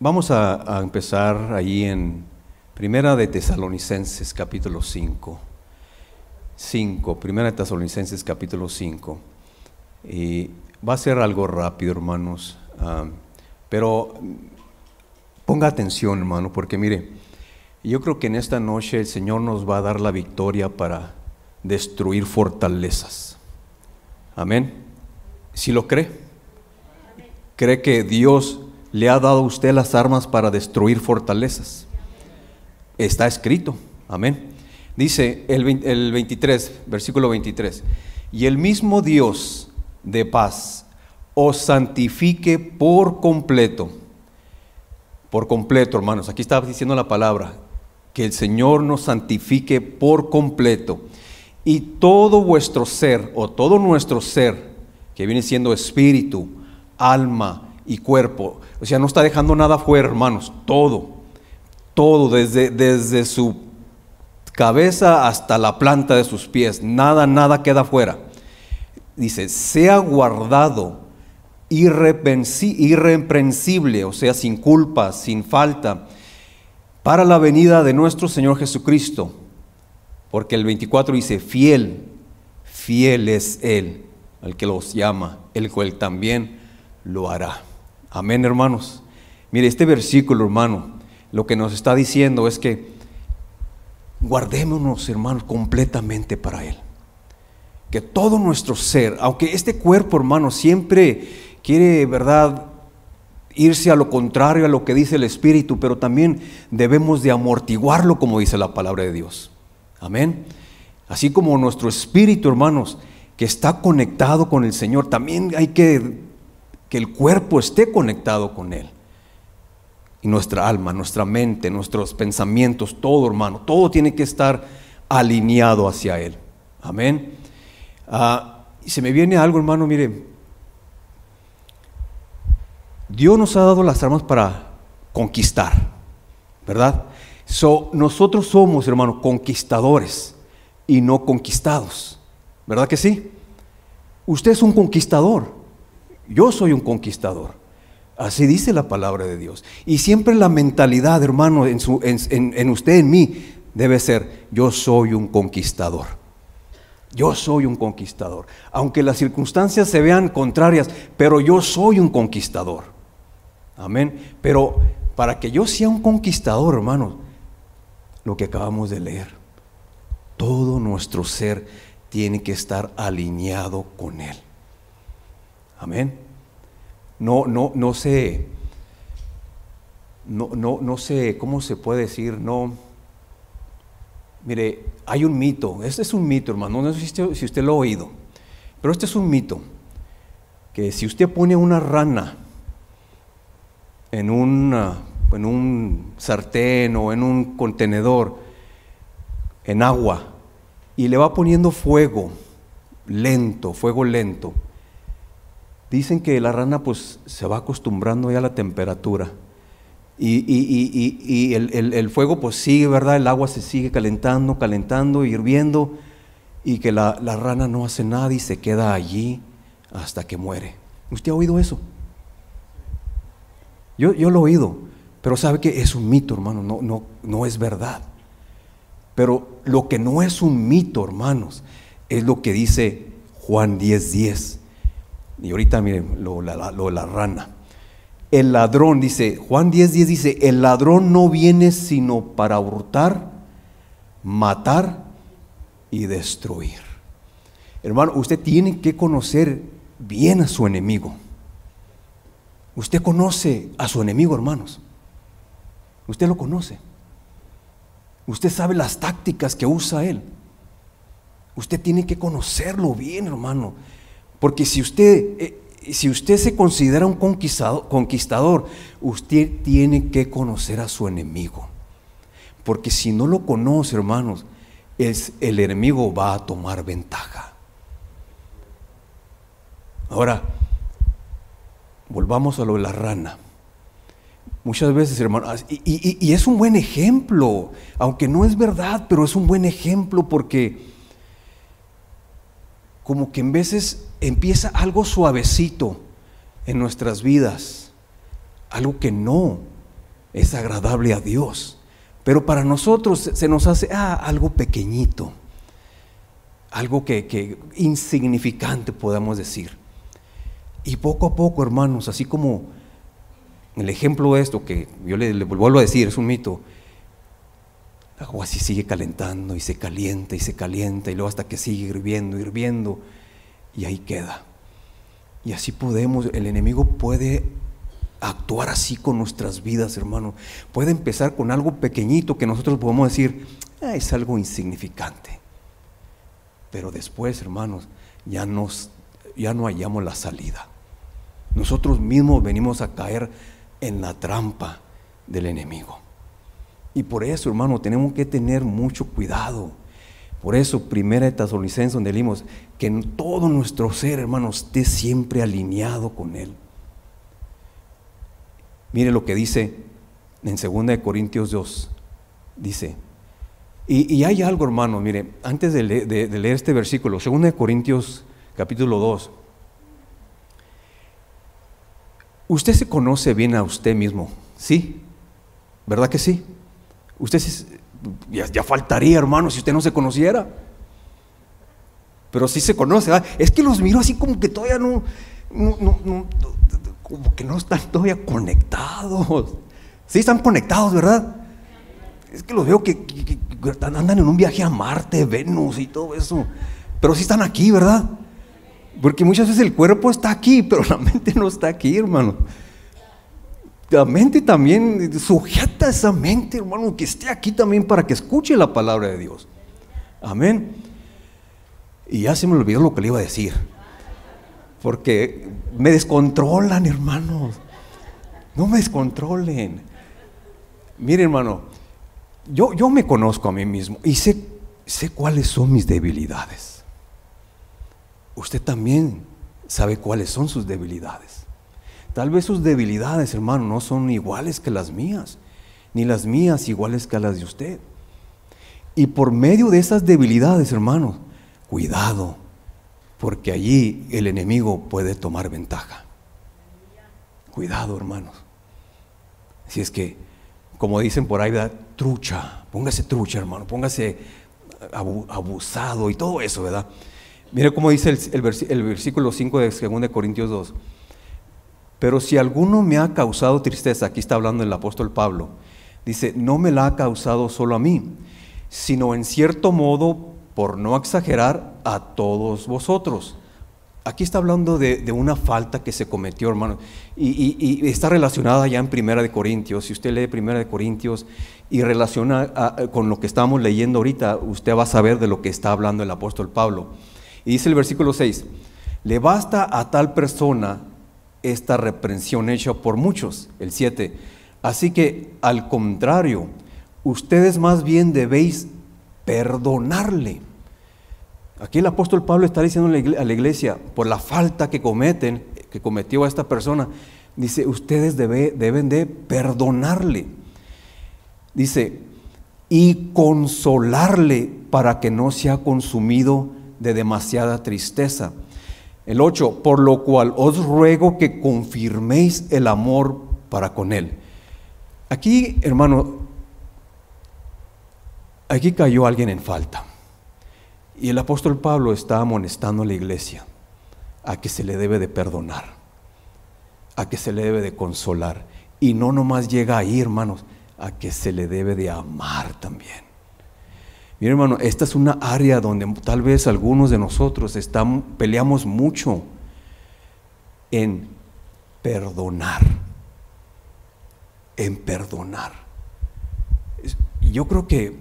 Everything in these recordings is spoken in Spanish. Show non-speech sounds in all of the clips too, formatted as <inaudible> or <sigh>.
vamos a, empezar ahí en Primera de Tesalonicenses capítulo 5. 5, Primera de Tesalonicenses capítulo 5. Y va a ser algo rápido, hermanos. ah, pero ponga atención, hermano, porque mire, yo creo que en esta noche el Señor nos va a dar la victoria para destruir fortalezas. Amén. Si lo cree, cree que Dios le ha dado a usted las armas para destruir fortalezas. Está escrito. Amén. Dice el, vein- el 23, versículo 23. Y el mismo Dios de paz os santifique por completo. Por completo, hermanos. Aquí está diciendo la palabra. Que el Señor nos santifique por completo. Y todo vuestro ser, o todo nuestro ser, que viene siendo espíritu, alma y cuerpo. O sea, no está dejando nada fuera, hermanos. Todo. Todo, desde, desde su cabeza hasta la planta de sus pies. Nada, nada queda fuera. Dice, sea guardado irreprensible, o sea, sin culpa, sin falta, para la venida de nuestro Señor Jesucristo. Porque el 24 dice, fiel, fiel es Él, al que los llama, el cual también lo hará. Amén, hermanos. Mire, este versículo, hermano, lo que nos está diciendo es que guardémonos, hermanos, completamente para Él. Que todo nuestro ser, aunque este cuerpo, hermano, siempre quiere, ¿verdad?, irse a lo contrario a lo que dice el Espíritu, pero también debemos de amortiguarlo como dice la palabra de Dios. Amén. Así como nuestro espíritu, hermanos, que está conectado con el Señor, también hay que que el cuerpo esté conectado con Él. Y nuestra alma, nuestra mente, nuestros pensamientos, todo, hermano, todo tiene que estar alineado hacia Él. Amén. Ah, y se me viene algo, hermano, mire, Dios nos ha dado las armas para conquistar, ¿verdad? So, nosotros somos, hermano, conquistadores y no conquistados, ¿verdad que sí? Usted es un conquistador, yo soy un conquistador. Así dice la palabra de Dios. Y siempre la mentalidad, hermano, en, su- en- en- en usted, en mí, debe ser, yo soy un conquistador. Yo soy un conquistador. Aunque las circunstancias se vean contrarias, pero yo soy un conquistador. Amén. Pero para que yo sea un conquistador, hermanos, lo que acabamos de leer, todo nuestro ser tiene que estar alineado con Él. Amén. No, no, no sé, no, no, no sé, ¿cómo se puede decir? No. Mire, hay un mito, este es un mito, hermano, no sé si usted lo ha oído, pero este es un mito, que si usted pone una rana en, una- en un sartén o en un contenedor, en agua, y le va poniendo fuego, lento, fuego lento, dicen que la rana pues se va acostumbrando ya a la temperatura. Y, y- y- y- el, el- el fuego pues sigue, ¿verdad? El agua se sigue calentando, calentando, hirviendo, y que la, la rana no hace nada y se queda allí hasta que muere. ¿Usted ha oído eso? Yo, yo lo he oído, pero sabe que es un mito, hermano, no, no, no es verdad. Pero lo que no es un mito, hermanos, es lo que dice Juan 10:10. 10. Y ahorita miren lo, de la rana. El ladrón, dice, Juan 10:10 10 dice, el ladrón no viene sino para hurtar, matar y destruir. Hermano, usted tiene que conocer bien a su enemigo. Usted conoce a su enemigo, hermanos. Usted lo conoce. Usted sabe las tácticas que usa él. Usted tiene que conocerlo bien, hermano. Porque si usted, eh, si usted se considera un conquistado- conquistador, usted tiene que conocer a su enemigo. Porque si no lo conoce, hermanos, es, el enemigo va a tomar ventaja. Ahora, volvamos a lo de la rana. Muchas veces, hermanos, y, es un buen ejemplo, aunque no es verdad, pero es un buen ejemplo porque como que en veces empieza algo suavecito en nuestras vidas, algo que no, es agradable a Dios. Pero para nosotros se nos hace ah, algo pequeñito, algo que, que insignificante podamos decir. Y poco a poco, hermanos, así como el ejemplo de esto, que yo le, vuelvo a decir, es un mito, agua así sigue calentando y se calienta y se calienta y luego hasta que sigue hirviendo, hirviendo y ahí queda. Y así podemos, el enemigo puede actuar así con nuestras vidas, hermano. Puede empezar con algo pequeñito que nosotros podemos decir, ah, es algo insignificante. Pero después, hermanos, ya, nos, ya no hallamos la salida. Nosotros mismos venimos a caer en la trampa del enemigo. Y por eso, hermano, tenemos que tener mucho cuidado. Por eso, primera de Tesalonicenses, donde leímos que en todo nuestro ser, hermano, esté siempre alineado con Él. Mire lo que dice en 2 de Corintios 2. Dice, y, hay algo, hermano, mire, antes de, leer este versículo, 2 de Corintios capítulo 2, usted se conoce bien a usted mismo, ¿sí? ¿Verdad que sí? Usted ya, faltaría, hermano, si usted no se conociera. Pero sí se conoce, Es que los miro así como que todavía no, como que no están todavía conectados. Sí están conectados, ¿verdad? Es que los veo que, andan en un viaje a Marte, Venus y todo eso. Pero sí están aquí, ¿verdad? Porque muchas veces el cuerpo está aquí, pero la <laughs> mente no está aquí, hermano la mente también, sujeta esa mente, hermano, que esté aquí también para que escuche la palabra de Dios. Amén. Y ya se me olvidó lo que le iba a decir. Porque me descontrolan, hermanos. No me descontrolen. Mire, hermano, yo, yo me conozco a mí mismo y sé, sé cuáles son mis debilidades. Usted también sabe cuáles son sus debilidades. Tal vez sus debilidades, hermano, no son iguales que las mías, ni las mías iguales que las de usted. Y por medio de esas debilidades, hermanos, cuidado, porque allí el enemigo puede tomar ventaja. Cuidado, hermanos. Si es que, como dicen por ahí, trucha, póngase trucha, hermano, póngase abusado y todo eso, ¿verdad? Mire cómo dice el, versículo 5 de 2 Corintios 2. Pero si alguno me ha causado tristeza, aquí está hablando el apóstol Pablo, dice, no me la ha causado solo a mí, sino en cierto modo, por no exagerar, a todos vosotros. Aquí está hablando de, una falta que se cometió, hermano, y, está relacionada ya en Primera de Corintios. Si usted lee Primera de Corintios y relaciona con lo que estamos leyendo ahorita, usted va a saber de lo que está hablando el apóstol Pablo. Y dice el versículo 6, le basta a tal persona esta reprensión hecha por muchos, el 7. Así que al contrario, ustedes más bien debéis perdonarle. Aquí el apóstol Pablo está diciendo a la iglesia, por la falta que cometen, que cometió a esta persona, dice, ustedes deben de perdonarle. Dice, y consolarle para que no sea consumido de demasiada tristeza. El 8, por lo cual os ruego que confirméis el amor para con él. Aquí, hermano, aquí cayó alguien en falta. Y el apóstol Pablo está amonestando a la iglesia a que se le debe de perdonar, a que se le debe de consolar. Y no nomás llega ahí, hermanos, a que se le debe de amar también. Mira hermano, esta es una área donde tal vez algunos de nosotros estamos, peleamos mucho en perdonar, en perdonar. Yo creo que,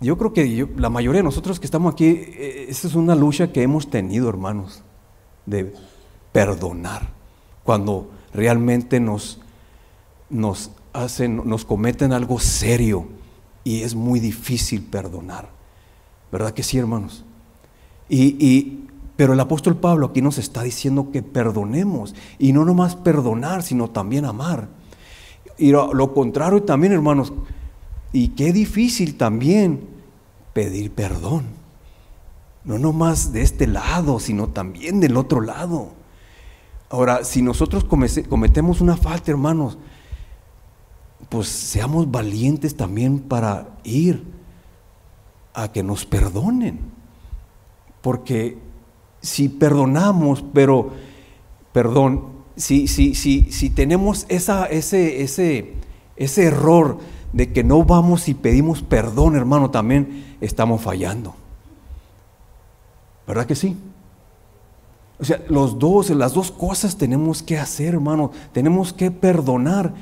yo creo que la mayoría de nosotros que estamos aquí, e, esa es una lucha que hemos tenido, hermanos, de perdonar, cuando realmente nos, nos hacen, nos cometen algo serio y es muy difícil perdonar. ¿Verdad que sí, hermanos? Y, pero el apóstol Pablo aquí nos está diciendo que perdonemos. Y no nomás perdonar, sino también amar. Y lo, contrario también, hermanos. Y qué difícil también pedir perdón. No nomás de este lado, sino también del otro lado. Ahora, si nosotros cometemos una falta, hermanos, pues seamos valientes también para ir a que nos perdonen. Porque si perdonamos, pero, perdón, si, si, si, si tenemos esa, ese, ese, ese error de que no vamos y pedimos perdón, hermano, también estamos fallando. ¿Verdad que sí? O sea, los dos, las dos cosas tenemos que hacer, hermano. Tenemos que perdonar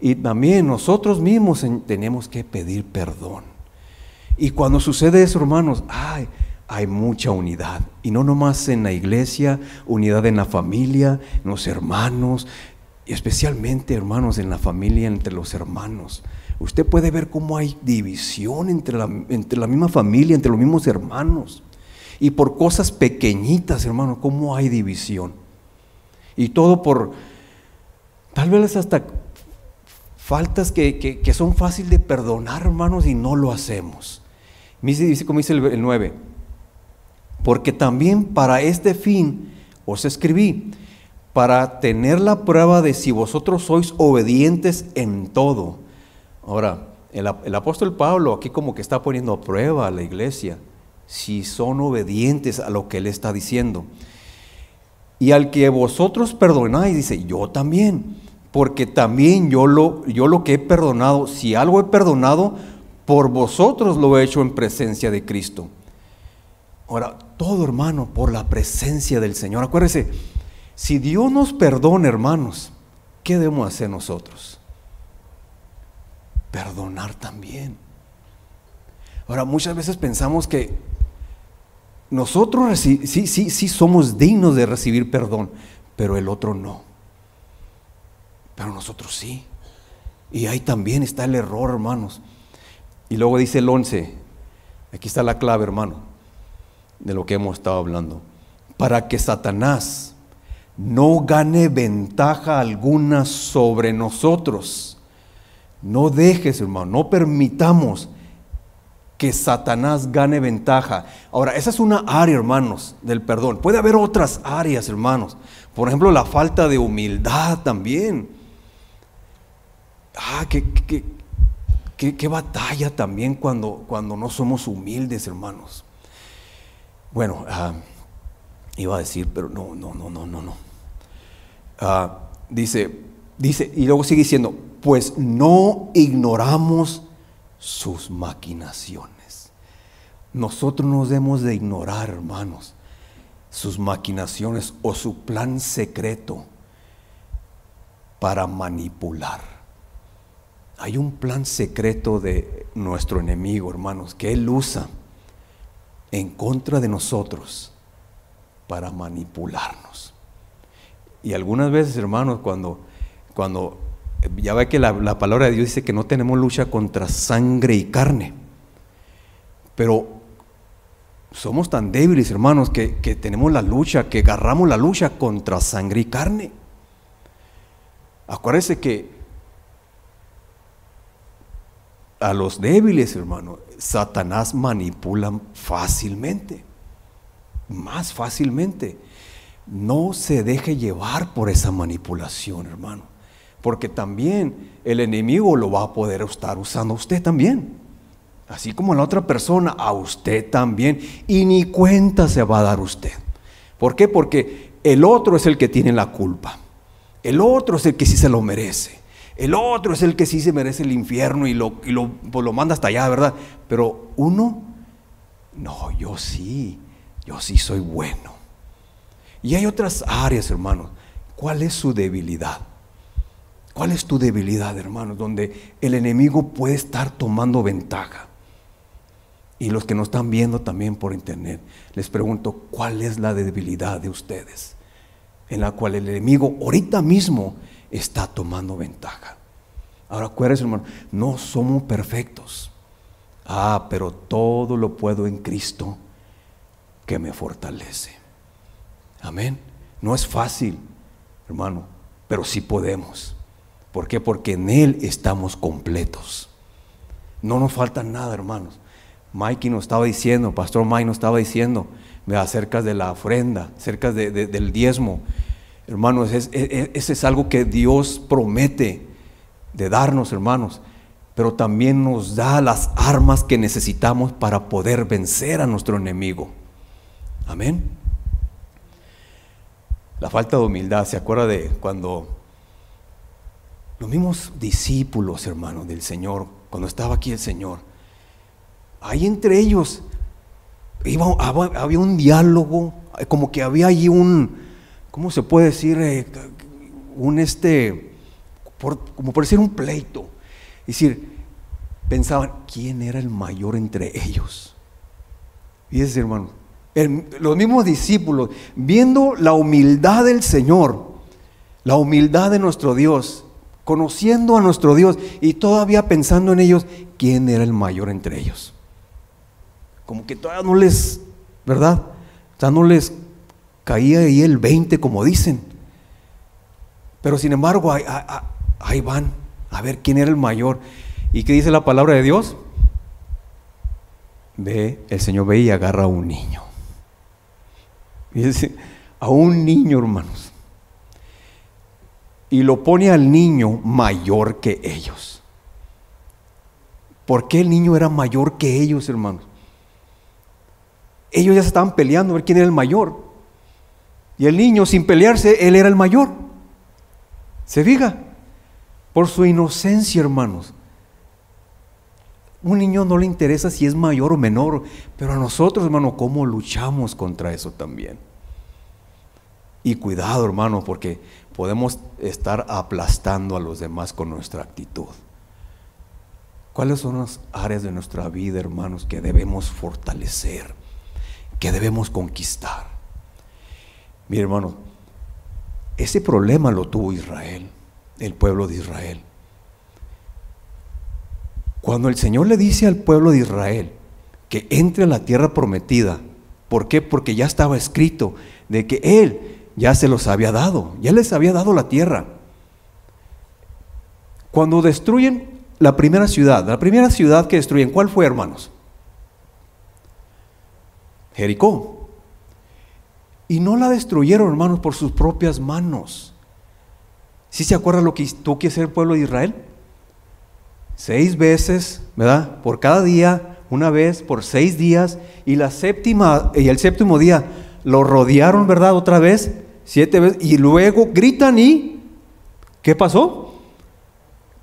y también nosotros mismos tenemos que pedir perdón. Y cuando sucede eso, hermanos, ay, hay mucha unidad. Y no nomás en la iglesia, unidad en la familia, en los hermanos, y especialmente, hermanos, en la familia, entre los hermanos. Usted puede ver cómo hay división entre la, entre la misma familia, entre los mismos hermanos. Y por cosas pequeñitas, hermano, cómo hay división. Y todo por, tal vez hasta faltas que, son fáciles de perdonar, hermanos, y no lo hacemos. Dice, como dice el, el 9, porque también para este fin os escribí, para tener la prueba de si vosotros sois obedientes en todo. Ahora, el, el, apóstol Pablo aquí como que está poniendo a prueba a la iglesia, si son obedientes a lo que él está diciendo. Y al que vosotros perdonáis, dice, yo también, porque también yo lo, yo lo que he perdonado, si algo he perdonado, por vosotros lo he hecho en presencia de Cristo. Ahora, todo hermano, por la presencia del Señor. Acuérdese, si Dios nos perdona, hermanos, ¿qué debemos hacer nosotros? Perdonar también. Ahora, muchas veces pensamos que nosotros sí, sí, sí somos dignos de recibir perdón, pero el otro no. Pero nosotros sí. Y ahí también está el error, hermanos. Y luego dice el 11, aquí está la clave, hermano de lo que hemos estado hablando, para que Satanás no gane ventaja alguna sobre nosotros. No dejes, hermano, no permitamos que Satanás gane ventaja. Ahora, esa es una área, hermanos, del perdón. Puede haber otras áreas, hermanos. Por ejemplo, la falta de humildad también. Ah, qué, qué, batalla también cuando, cuando no somos humildes, hermanos. Bueno, ah, iba a decir, pero no, no, no, no, no, no. Ah, dice, dice, y luego sigue diciendo, pues no ignoramos sus maquinaciones. Nosotros nos debemos de ignorar, hermanos, sus maquinaciones o su plan secreto para manipular. Hay un plan secreto de nuestro enemigo, hermanos, que él usa en contra de nosotros para manipularnos. Y algunas veces, hermanos, cuando, cuando ya ve que la, palabra de Dios dice que no tenemos lucha contra sangre y carne, pero somos tan débiles, hermanos, que, que tenemos la lucha, que agarramos la lucha contra sangre y carne. Acuérdense que a los débiles, hermano, Satanás manipula fácilmente, más fácilmente. No se deje llevar por esa manipulación, hermano, porque también el enemigo lo va a poder estar usando a usted también. Así como a la otra persona, a usted también. Y ni cuenta se va a dar usted. ¿Por qué? Porque el otro es el que tiene la culpa. El otro es el que sí se lo merece. El otro es el que sí se merece el infierno y lo, lo, pues lo manda hasta allá, ¿verdad? Pero uno, no, yo sí, yo sí soy bueno. Y hay otras áreas, hermanos. ¿Cuál es su debilidad? ¿Cuál es tu debilidad, hermanos? Donde el enemigo puede estar tomando ventaja. Y los que nos están viendo también por internet, les pregunto, ¿cuál es la debilidad de ustedes? En la cual el enemigo ahorita mismo está tomando ventaja. Ahora acuérdense, hermano, no somos perfectos. Ah, pero todo lo puedo en Cristo que me fortalece. Amén. No es fácil, hermano, pero sí podemos. ¿Por qué? Porque en Él estamos completos. No nos falta nada, hermanos. Mikey nos estaba diciendo, Pastor Mike nos estaba diciendo acerca de la ofrenda, acerca del diezmo. Hermanos, ese es algo que Dios promete de darnos, hermanos, pero también nos da las armas que necesitamos para poder vencer a nuestro enemigo. Amén. La falta de humildad, ¿se acuerda de cuando los mismos discípulos, hermanos, del Señor, cuando estaba aquí el Señor, ahí entre ellos había un diálogo, como que había allí un, ¿cómo se puede decir? Eh, un este, como por decir un pleito. Es decir, pensaban, ¿quién era el mayor entre ellos? Fíjense, hermano, los mismos discípulos, viendo la humildad del Señor, la humildad de nuestro Dios, conociendo a nuestro Dios y todavía pensando en ellos, ¿quién era el mayor entre ellos? Como que todavía no les, ¿verdad? Ya no les caía ahí el 20 como dicen. Pero sin embargo, ahí, van a ver quién era el mayor. ¿Y qué dice la palabra de Dios? Ve, el Señor ve y agarra a un niño. Fíjense, a un niño, hermanos. Y lo pone al niño mayor que ellos. ¿Por qué el niño era mayor que ellos, hermanos? Ellos ya se estaban peleando a ver quién era el mayor. Y el niño, sin pelearse, él era el mayor. ¿Se fija? Por su inocencia, hermanos. Un niño no le interesa si es mayor o menor, pero a nosotros, hermano, ¿cómo luchamos contra eso también? Y cuidado, hermano, porque podemos estar aplastando a los demás con nuestra actitud. ¿Cuáles son las áreas de nuestra vida, hermanos, que debemos fortalecer, que debemos conquistar? Mi hermano, ese problema lo tuvo Israel, el pueblo de Israel. Cuando el Señor le dice al pueblo de Israel que entre a la tierra prometida, ¿por qué? Porque ya estaba escrito de que Él ya se los había dado, ya les había dado la tierra. Cuando destruyen la primera ciudad, la primera ciudad que destruyen, ¿cuál fue, hermanos? Jericó. Y no la destruyeron, hermanos, por sus propias manos. ¿Sí se acuerdan lo que tuvo que hacer el pueblo de Israel? seis veces, ¿verdad? Por cada día, una vez, por seis días, y la séptima, y el séptimo día lo rodearon, ¿verdad? Otra vez, siete veces, y luego gritan y, ¿qué pasó?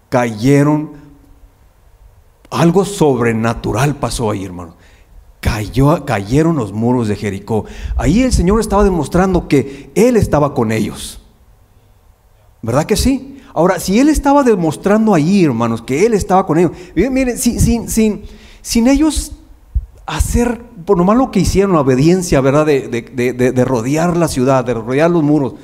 Cayeron, algo sobrenatural pasó ahí, hermano. Cayó, cayeron los muros de Jericó. Ahí el Señor estaba demostrando que Él estaba con ellos. ¿Verdad que sí? Ahora, si él estaba demostrando allí, hermanos, que él estaba con ellos, miren, sin, sin, sin, ellos hacer, por lo malo que hicieron, la obediencia, ¿verdad? De, de, rodear la ciudad, de rodear los muros,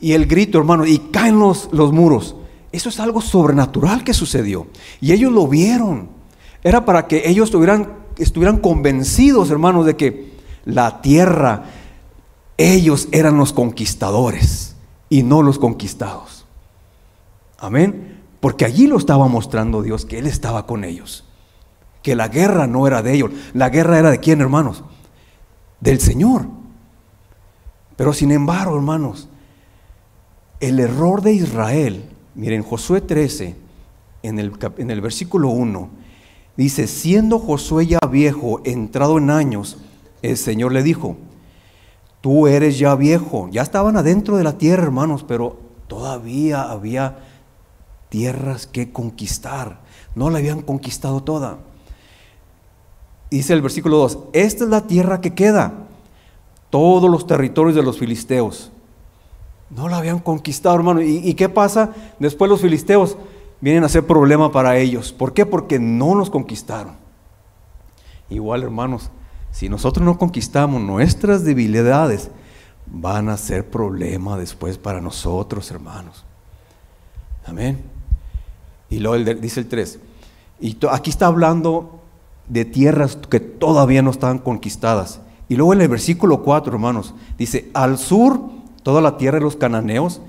y el grito, hermano, y caen los, los muros. Eso es algo sobrenatural que sucedió. Y ellos lo vieron. Era para que ellos estuvieran, estuvieran convencidos, hermanos, de que la tierra, ellos eran los conquistadores y no los conquistados. Amén. Porque allí lo estaba mostrando Dios, que Él estaba con ellos. Que la guerra no era de ellos. La guerra era de quién, hermanos? Del Señor. Pero sin embargo, hermanos, el error de Israel, miren, Josué 13, en el, en el versículo 1, dice, siendo Josué ya viejo, entrado en años, el Señor le dijo, tú eres ya viejo. Ya estaban adentro de la tierra, hermanos, pero todavía había tierras que conquistar. No la habían conquistado toda. Dice el versículo 2, esta es la tierra que queda, todos los territorios de los filisteos. No la habían conquistado, hermano. ¿Y, qué pasa? Después los filisteos vienen a ser problema para ellos. ¿Por qué? Porque no nos conquistaron. Igual, hermanos, si nosotros no conquistamos nuestras debilidades, van a ser problema después para nosotros, hermanos. Amén. Y luego dice el 3. Y aquí está hablando de tierras que todavía no estaban conquistadas. Y luego en el versículo 4, hermanos, dice, al sur, toda la tierra de los cananeos,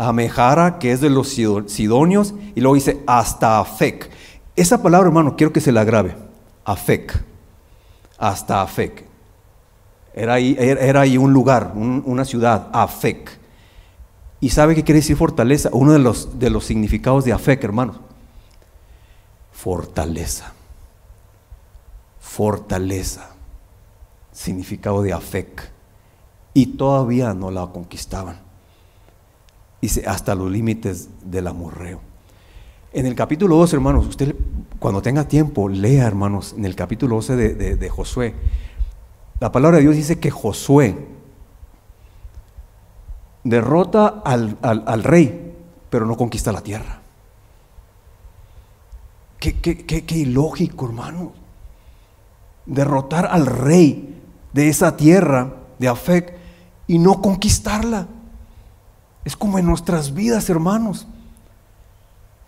a Mejara, que es de los sidonios, y luego dice, hasta Afec. Esa palabra, hermano, quiero que se la grabe. Afec. Hasta Afec. Era ahí, era ahí un lugar, una ciudad, Afec. ¿Y sabe qué quiere decir fortaleza? Uno de los, de los significados de Afec, hermanos. Fortaleza. Fortaleza. Significado de Afec. Y todavía no la conquistaban. Dice, hasta los límites del amorreo. En el capítulo 2, hermanos, usted cuando tenga tiempo, lea, hermanos, en el capítulo 12 de, de Josué. La palabra de Dios dice que Josué, derrota al, rey, pero no conquista la tierra. Qué, qué, ilógico, hermano. Derrotar al rey de esa tierra de Afec y no conquistarla. Es como en nuestras vidas, hermanos.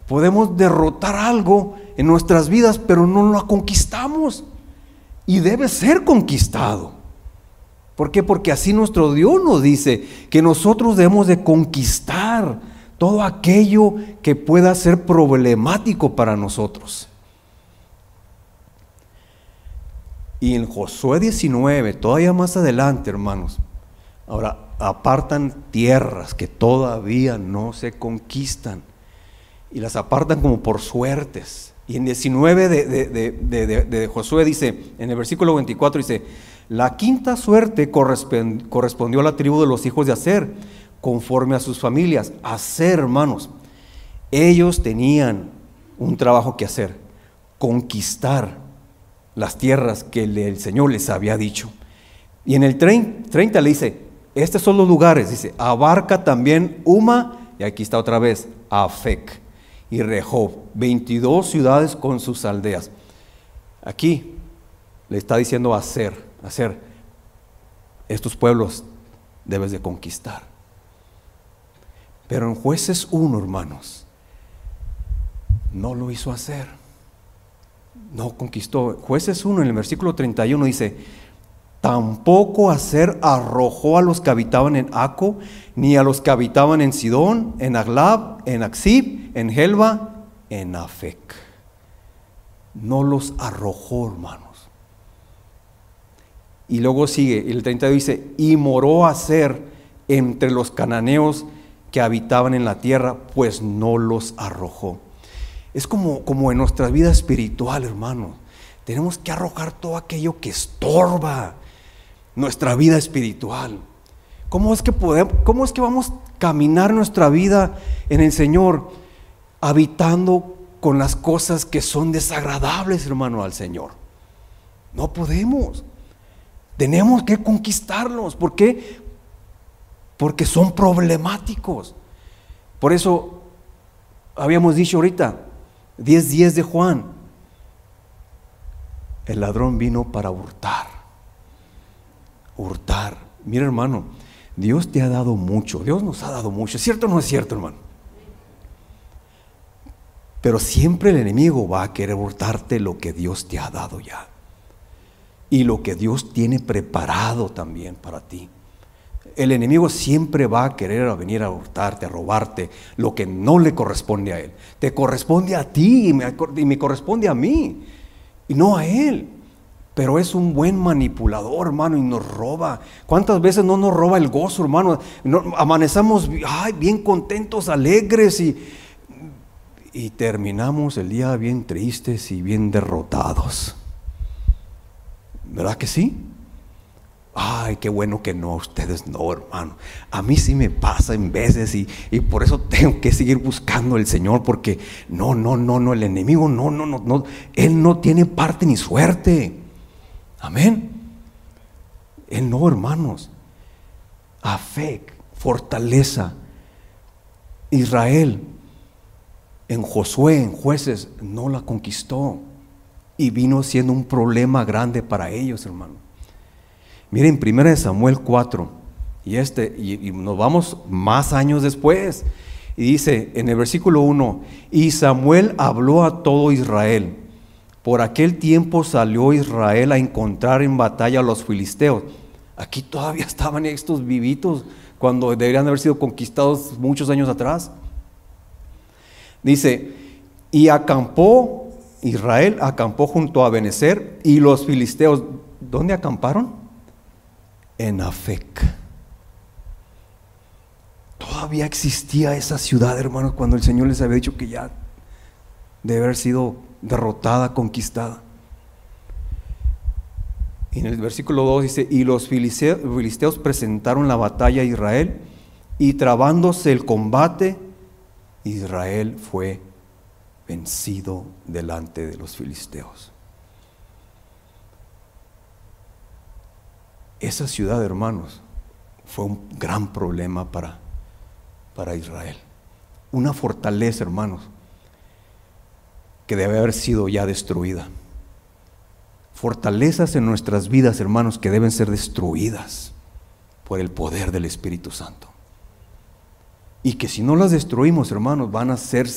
Podemos derrotar algo en nuestras vidas, pero no lo conquistamos. Y debe ser conquistado. ¿Por qué? Porque así nuestro Dios nos dice que nosotros debemos de conquistar todo aquello que pueda ser problemático para nosotros. Y en Josué 19, todavía más adelante, hermanos, ahora apartan tierras que todavía no se conquistan y las apartan como por suertes. Y en 19 de, de Josué dice, en el versículo 24 dice, la quinta suerte correspondió a la tribu de los hijos de Aser, conforme a sus familias. Aser, hermanos, ellos tenían un trabajo que hacer, conquistar las tierras que el Señor les había dicho. Y en el 30 le dice, estos son los lugares, dice, abarca también Uma, y aquí está otra vez, Afec y Rehob, 22 ciudades con sus aldeas. Aquí le está diciendo Aser, hacer. Estos pueblos debes de conquistar. Pero en jueces 1, hermanos, no lo hizo hacer. No conquistó. Jueces 1 en el versículo 31 dice, tampoco hacer arrojó a los que habitaban en Aco, ni a los que habitaban en Sidón, en Aglab, en Axib, en Helba, en Afec. No los arrojó, hermano. Y luego sigue, el 32 dice, y moró a ser entre los cananeos que habitaban en la tierra, pues no los arrojó. Es como, como en nuestra vida espiritual, hermano. Tenemos que arrojar todo aquello que estorba nuestra vida espiritual. ¿Cómo es que podemos, cómo es que vamos a caminar nuestra vida en el Señor habitando con las cosas que son desagradables, hermano, al Señor? No podemos. Tenemos que conquistarlos. ¿Por qué? Porque son problemáticos. Por eso habíamos dicho ahorita, 10.10 de Juan, el ladrón vino para hurtar. Hurtar. Mira hermano, Dios te ha dado mucho, Dios nos ha dado mucho. ¿Es cierto o no es cierto hermano? Pero siempre el enemigo va a querer hurtarte lo que Dios te ha dado ya y lo que Dios tiene preparado también para ti. El enemigo siempre va a querer venir a hurtarte, a robarte lo que no le corresponde a él. Te corresponde a ti y me, corresponde a mí y no a él. Pero es un buen manipulador, hermano, y nos roba. ¿Cuántas veces no nos roba el gozo, hermano? amanezamos bien contentos, alegres y, y terminamos el día bien tristes y bien derrotados. ¿Verdad que sí? Ay, qué bueno que no, ustedes no, hermano. A mí sí me pasa en veces y, por eso <laughs> tengo que seguir buscando al Señor porque no, no, no, no, el enemigo no, no, no, no, Él no tiene parte ni suerte. Amén. Él no, hermanos. A fe, fortaleza. Israel en Josué, en jueces, no la conquistó y vino siendo un problema grande para ellos, hermano. Miren, 1 Samuel 4, y, este, y, nos vamos más años después, y dice en el versículo 1, y Samuel habló a todo Israel. Por aquel tiempo salió Israel a encontrar en batalla a los filisteos. Aquí todavía <laughs> estaban estos vivitos cuando deberían haber sido conquistados muchos años atrás. Dice, y acampó Israel acampó junto a Benecer y los filisteos, ¿dónde acamparon? En Afec. todavía existía esa ciudad, hermanos, cuando el Señor les había dicho que ya debe haber sido derrotada, conquistada. En el versículo 2 dice, y los filisteos presentaron la batalla a Israel, y trabándose el combate, Israel fue vencido delante de los filisteos. Esa ciudad, hermanos, fue un gran problema para, para Israel. Una fortaleza, hermanos, que debe haber sido ya destruida. Fortalezas en nuestras vidas, hermanos, que deben ser destruidas por el poder del Espíritu Santo. Y que si no las destruimos, hermanos, van a, ser,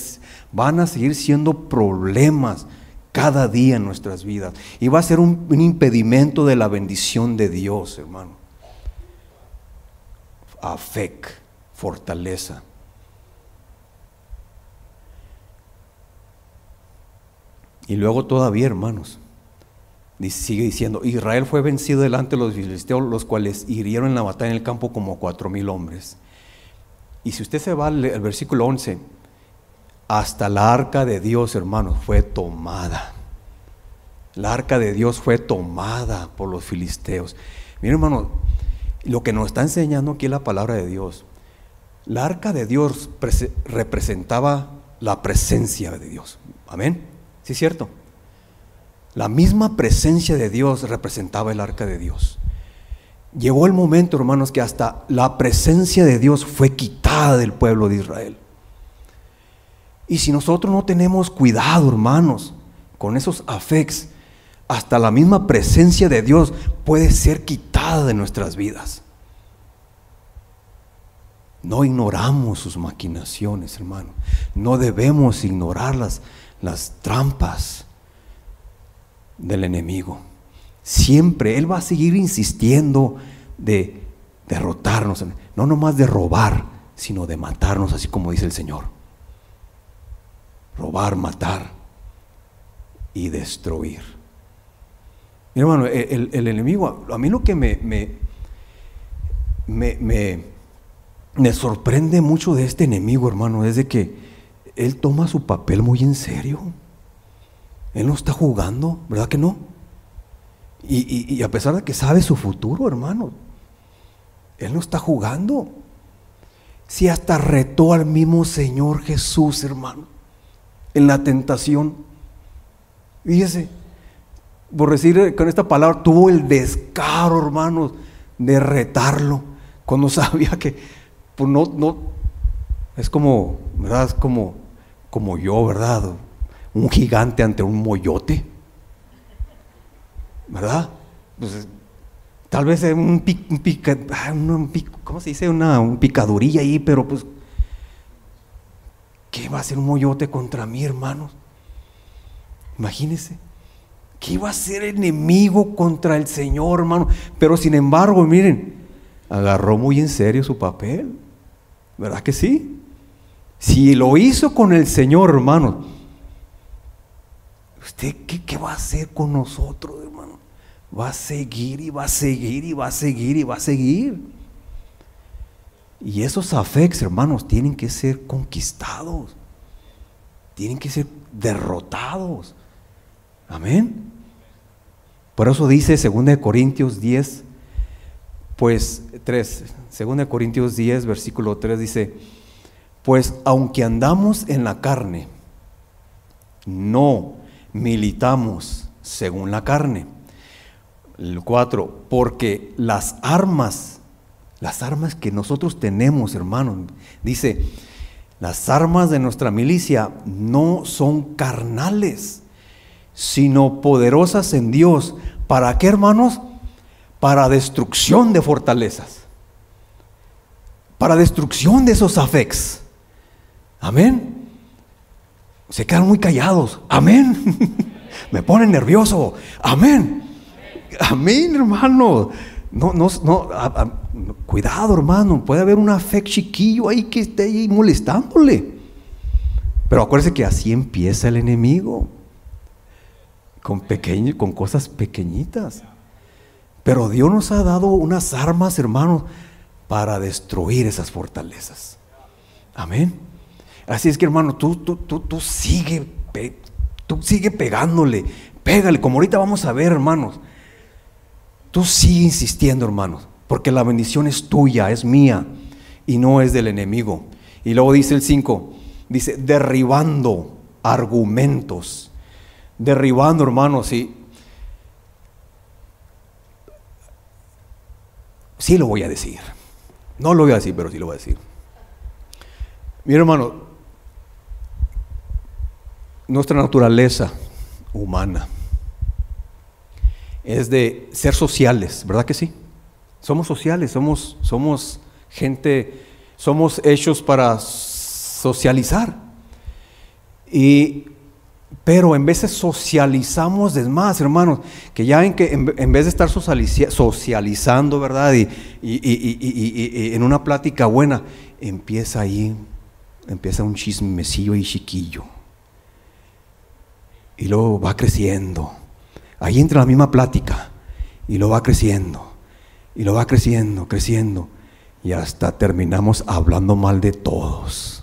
van a seguir siendo problemas cada día en nuestras vidas. Y va a ser un, un impedimento de la bendición de Dios, hermano. Afec, fortaleza. Y luego todavía, hermanos, sigue diciendo, Israel fue vencido delante de los filisteos, los cuales hirieron en la batalla en el campo como cuatro mil hombres. Y si usted se va al, versículo 11, hasta la arca de Dios, hermanos, fue tomada. La arca de Dios fue tomada por los filisteos. Miren, hermano, lo que nos está enseñando aquí es la palabra de Dios. La arca de Dios representaba la presencia de Dios. Amén. ¿Sí es cierto? La misma presencia de Dios representaba el arca de Dios. Llegó el momento, hermanos, que hasta la presencia de Dios fue quitada del pueblo de Israel. Y si nosotros no tenemos cuidado, hermanos, con esos afects, hasta la misma presencia de Dios puede ser quitada de nuestras vidas. No ignoramos sus maquinaciones, hermano. No debemos ignorar las, trampas del enemigo. Siempre Él va a seguir insistiendo de derrotarnos, no nomás de robar, sino de matarnos, así como dice el Señor. Robar, matar y destruir. Hermano, el, enemigo, a mí lo que me, me, me, me, sorprende mucho de este enemigo, hermano, es de que él toma su papel muy en serio. Él no está jugando, ¿verdad que no? Y, a pesar de que sabe su futuro, hermano, Él no está jugando. Si hasta retó al mismo Señor Jesús, hermano, en la tentación. Fíjese, por decir con esta palabra, tuvo el descaro, hermanos, de retarlo, cuando <laughs> sabía que, pues no, no, es como, ¿verdad? Es como, como yo, ¿verdad? Un gigante ante un moyote. ¿verdad? Pues, tal vez un, pica, ah, un ahí, pero pues, ¿qué va a hacer un moyote contra mí, hermanos? Imagínense. ¿Qué iba a ser enemigo contra el Señor, hermano? Pero sin embargo, miren, agarró muy en serio su papel. ¿Verdad que sí? Si lo hizo con el Señor, hermano, ¿usted qué, qué va a hacer con nosotros, hermano? va a seguir y va a seguir y va a seguir y va a seguir. Y esos afects, hermanos, tienen que ser conquistados. Tienen que ser derrotados. Amén. Por eso dice 2 Corintios 10, pues 3, 2 Corintios 10, versículo 3 dice, pues aunque andamos en la carne, no militamos según la carne el 4, porque las armas, las armas que nosotros tenemos, hermanos, dice, las armas de nuestra milicia no son carnales, sino poderosas en Dios. ¿Para qué, hermanos? Para destrucción de fortalezas. Para destrucción de esos afects. Amén. Se quedan muy callados. Amén. <laughs> Me ponen nervioso. Amén. Amén, hermano. No, no, no, cuidado, hermano. Puede haber una fe chiquillo ahí que esté ahí molestándole. Pero acuérdese que así empieza el enemigo. Con, pequeño, con cosas pequeñitas. Pero Dios nos ha dado unas armas, hermanos, para destruir esas fortalezas. Amén. Así es que hermano, tú, tú, tú, tú sigue, tú sigue pegándole, pégale, como ahorita vamos a ver, hermanos. Tú sigue insistiendo, hermanos, porque la bendición es tuya, es mía y no es del enemigo. Y luego dice el 5, dice, derribando argumentos. Derribando, hermanos, sí. Sí lo voy a decir. No lo voy a decir, pero sí lo voy a decir. Mi hermano, nuestra naturaleza humana es de ser sociales, ¿verdad que sí? Somos sociales, somos, somos gente, somos hechos para socializar. Y, pero en veces socializamos de más, hermanos, que ya en, que, en, vez de estar socializando, ¿verdad? Y, y, en una plática buena, empieza ahí, empieza un chismecillo y chiquillo. Y luego va creciendo Ahí entra la misma plática y lo va creciendo, y lo va creciendo, creciendo, y hasta terminamos hablando mal de todos.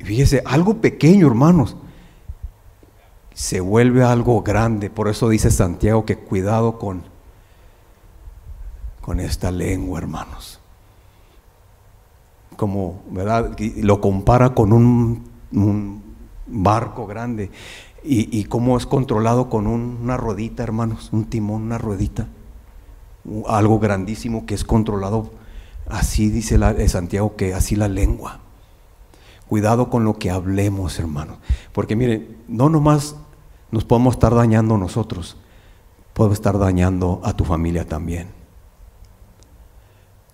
fíjese, algo pequeño, hermanos, se vuelve algo grande. Por eso dice Santiago que cuidado con, con esta lengua, hermanos. Como, ¿verdad? Lo compara con un, un barco grande. Y, y cómo es controlado con una ruedita, hermanos, un timón, una ruedita. Algo grandísimo que es controlado, así dice eh, Santiago, que así la lengua. Cuidado con lo que hablemos, hermanos. Porque miren, no nomás nos podemos estar dañando nosotros, podemos estar dañando a tu familia también.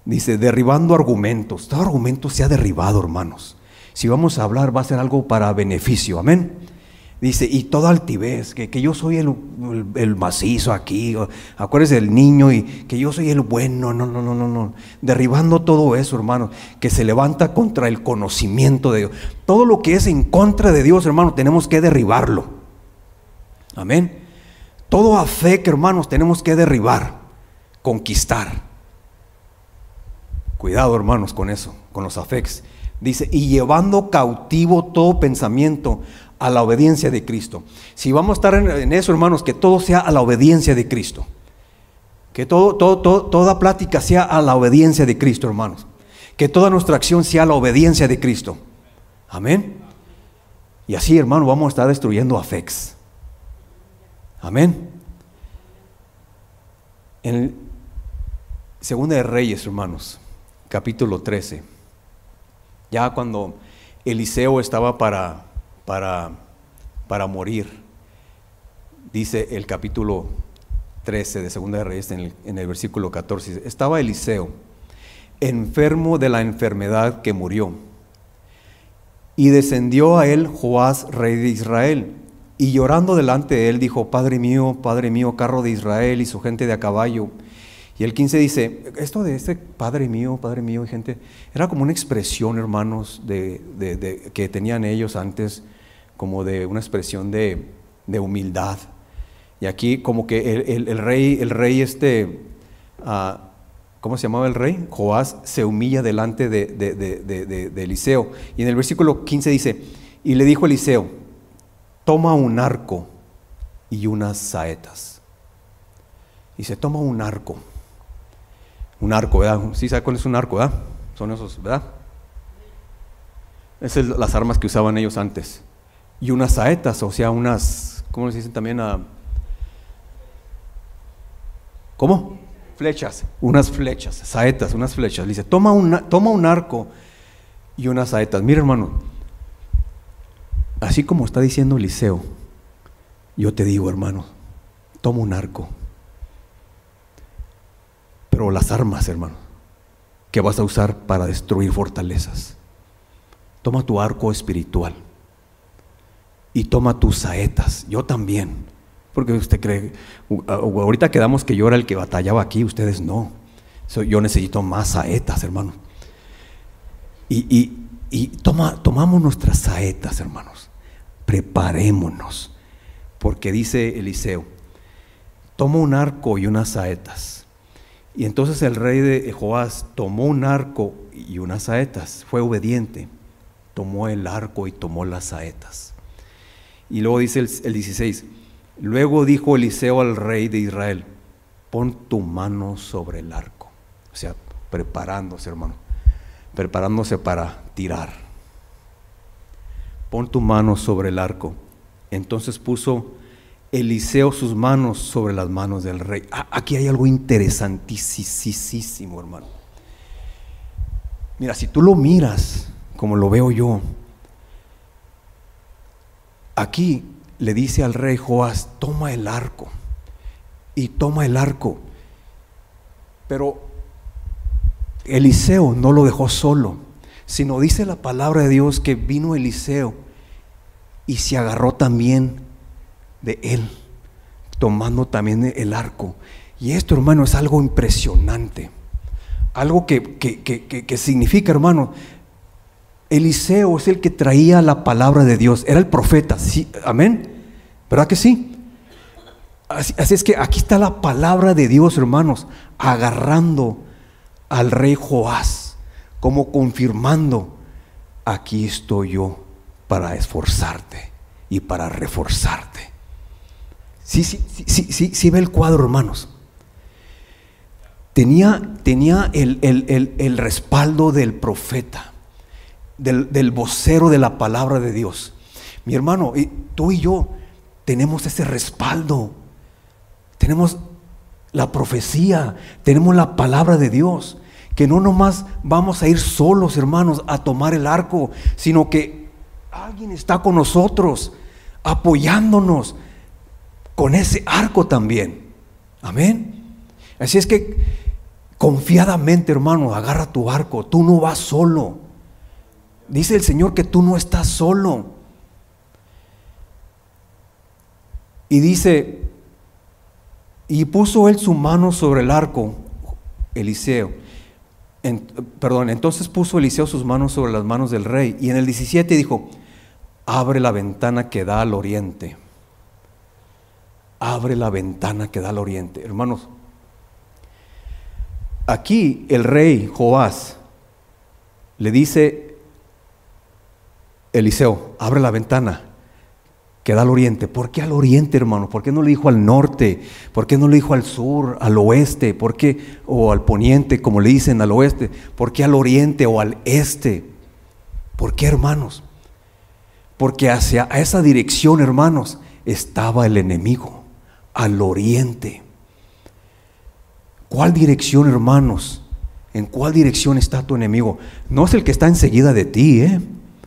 Dice, derribando argumentos. Todo argumento se ha derribado, hermanos. Si vamos a hablar, va a ser algo para beneficio. Amén. Dice, y toda altivez, que, que yo soy el, el, macizo aquí, acuérdese del niño y que yo soy el bueno, no, no, no, no, no. Derribando todo eso, hermano, que se levanta contra el conocimiento de Dios. Todo lo que es en contra de Dios, hermano, tenemos que derribarlo. Amén. Todo a fe hermanos, tenemos que derribar, conquistar. Cuidado, hermanos, con eso, con los afects. Dice, y llevando cautivo todo pensamiento a la obediencia de Cristo. Si vamos a estar en, eso, hermanos, que todo sea a la obediencia de Cristo. Que toda plática sea a la obediencia de Cristo, hermanos. Que toda nuestra acción sea a la obediencia de Cristo. Amén. Y así, hermano, vamos a estar destruyendo a FEX. Amén. En Segunda de Reyes, hermanos, capítulo 13. Ya cuando Eliseo estaba para, para, para morir, dice el capítulo 13 de Segunda de Reyes en el, versículo 14, estaba Eliseo enfermo de la enfermedad que murió. Y descendió a él Joás, rey de Israel, y llorando delante de él dijo, Padre mío, Padre mío, carro de Israel y su gente de a caballo. Y el 15 dice, esto de este Padre mío, Padre mío, y gente, era como una expresión, hermanos, de, que tenían ellos antes, como de una expresión de, humildad. Y aquí como que el, rey, el rey este, ah, ¿cómo se llamaba el rey? Joás se humilla delante de, Eliseo. Y en el versículo 15 dice, y le dijo Eliseo, toma un arco y unas saetas. Dice, toma un arco un arco, ¿verdad? ¿Sí sabe cuál es un arco, verdad? Son esos, ¿verdad? Esas son las armas que usaban ellos antes. Y unas saetas, o sea, unas, ¿cómo les dicen también? A, ¿Cómo? Flechas, unas flechas, saetas, unas flechas. dice, toma, una, toma un arco y unas saetas. Mira, hermano, así como está diciendo Eliseo, yo te digo, hermano, toma un arco pero las armas, hermano, que vas a usar para destruir fortalezas. Toma tu arco espiritual y toma tus saetas. Yo también. Porque usted cree, ahorita quedamos que yo era el que batallaba aquí, ustedes no. Yo necesito más saetas, hermano. Y, toma, tomamos nuestras saetas, hermanos. Preparémonos. Porque dice Eliseo, toma un arco y unas saetas Y entonces el rey de Joás tomó un arco y unas saetas, fue obediente, tomó el arco y tomó las saetas. Y luego dice el, el 16, luego dijo Eliseo al rey de Israel, pon tu mano sobre el arco. O sea, preparándose, hermano, preparándose para tirar. Pon tu mano sobre el arco. Entonces puso Eliseo sus manos sobre las manos del rey. Ah, aquí hay algo interesantísimo, hermano. Mira, si tú lo miras como lo veo yo, aquí le dice al rey Joás, toma el arco y toma el arco. Pero Eliseo no lo dejó solo, sino dice la palabra de Dios que vino Eliseo y se agarró también de él, tomando también el arco. Y esto, hermano, es algo impresionante. Algo que, que, significa, hermano, Eliseo es el que traía la palabra de Dios, era el profeta, sí, amén. ¿Verdad que sí? Así, así, es que aquí está la palabra de Dios, hermanos, agarrando al rey Joás, como confirmando, aquí estoy yo para esforzarte y para reforzarte. Sí, sí, sí, sí, sí, ve el cuadro, hermanos. Tenía, tenía el, respaldo del profeta, del, del, vocero de la palabra de Dios. Mi hermano, tú y yo tenemos ese respaldo. Tenemos la profecía, tenemos la palabra de Dios. Que no nomás vamos a ir solos, hermanos, a tomar el arco, sino que alguien está con nosotros, apoyándonos, con ese arco también. Amén. Así es que confiadamente, hermano, agarra tu arco. Tú no vas solo. Dice el Señor que tú no estás solo. Y dice, y puso él su mano sobre el arco, Eliseo. perdón, entonces puso Eliseo sus manos sobre las manos del rey. Y en el 17 dijo, abre la ventana que da al oriente abre la ventana que da al oriente. Hermanos, aquí el rey Joás le dice, Eliseo, abre la ventana que da al oriente. ¿Por qué al oriente, hermano? ¿Por qué no le dijo al norte? ¿Por qué no le dijo al sur, al oeste? ¿Por qué? O al poniente, como le dicen al oeste. ¿Por qué al oriente o al este? ¿Por qué, hermanos? Porque hacia esa dirección, hermanos, estaba el enemigo al oriente. ¿Cuál dirección, hermanos? ¿En cuál dirección está tu enemigo? No es el que está enseguida de ti, ¿eh?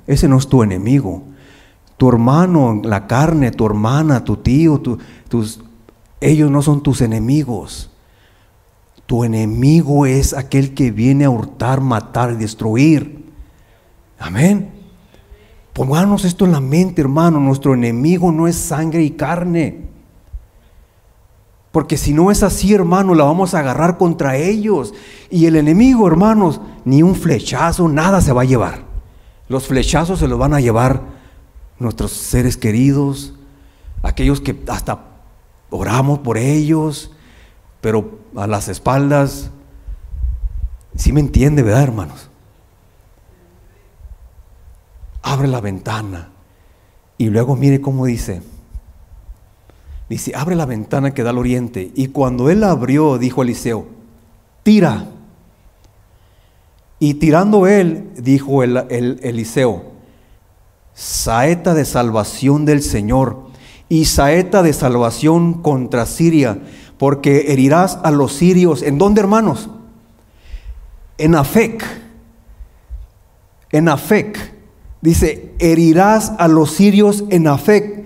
Ese no es tu enemigo. Tu hermano, la carne, tu hermana, tu tío, tus, ellos no son tus enemigos. Tu enemigo es aquel que viene a hurtar, matar y destruir. Amén. Pongamos esto en la mente, hermano. Nuestro enemigo no es sangre y carne. Porque si no es así, hermano, la vamos a agarrar contra ellos. Y el enemigo, hermanos, ni un flechazo, nada se va a llevar. Los flechazos se los van a llevar nuestros seres queridos, aquellos que hasta oramos por ellos, pero a las espaldas, si me entiende, ¿verdad, hermanos? Abre la ventana y luego mire cómo dice, Dice, abre la ventana que da al oriente. Y cuando él abrió, dijo Eliseo, tira. Y tirando él, dijo el, Eliseo, saeta de salvación del Señor y saeta de salvación contra Siria, porque herirás a los sirios. ¿En dónde, hermanos? En Afec. En Afec. Dice, herirás a los sirios en Afec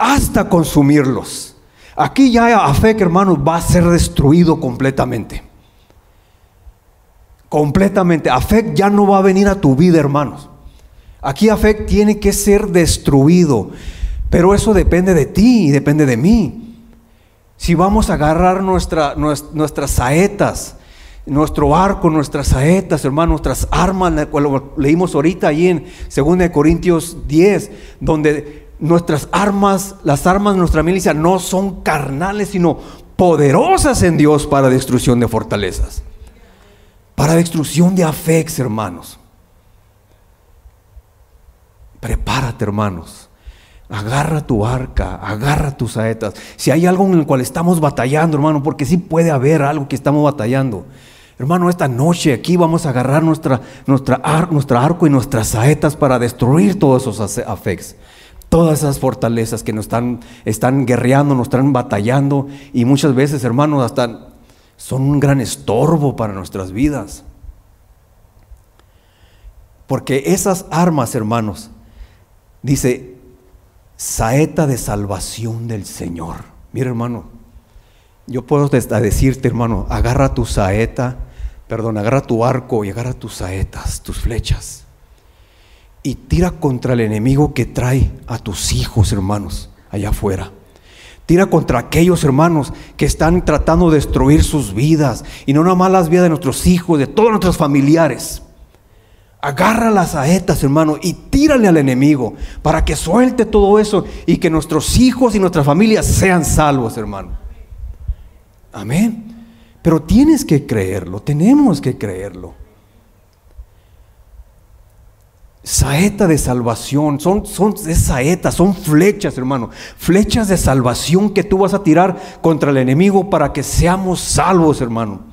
hasta consumirlos. Aquí ya Afec, hermanos, va a ser destruido completamente. Completamente. Afec ya no va a venir a tu vida, hermanos. Aquí Afec tiene que ser destruido. Pero eso depende de ti y depende de mí. Si vamos a agarrar nuestra, nuestras saetas, nuestro arco, nuestras saetas, hermanos, nuestras armas, lo leímos ahorita ahí en 2 Corintios 10, donde nuestras armas, las armas de nuestra milicia no son carnales, sino poderosas en Dios para destrucción de fortalezas, para destrucción de afex, hermanos. Prepárate, hermanos. Agarra tu arca, agarra tus saetas. Si hay algo en el cual estamos batallando, hermano, porque sí puede haber algo que estamos batallando. Hermano, esta noche aquí vamos a agarrar nuestra, nuestra, nuestra arco y nuestras saetas para destruir todos esos afects. Todas esas fortalezas que nos están, están guerreando, nos están batallando y muchas veces, hermanos, hasta son un gran estorbo para nuestras vidas. Porque esas armas, hermanos, dice, saeta de salvación del Señor. Mira, hermano, yo puedo decirte, hermano, agarra tu saeta, perdón, agarra tu arco y agarra tus saetas, tus flechas, y tira contra el enemigo que trae a tus hijos, hermanos, allá afuera. Tira contra aquellos hermanos que están tratando de destruir sus vidas, y no nomás las vidas de nuestros hijos, de todos nuestros familiares. Agarra las saetas, hermano, y tírale al enemigo para que suelte todo eso y que nuestros hijos y nuestras familias sean salvos, hermano. Amén. Pero tienes que creerlo, tenemos que creerlo. Saeta de salvación, son, son saetas, son flechas, hermano. Flechas de salvación que tú vas a tirar contra el enemigo para que seamos salvos, hermano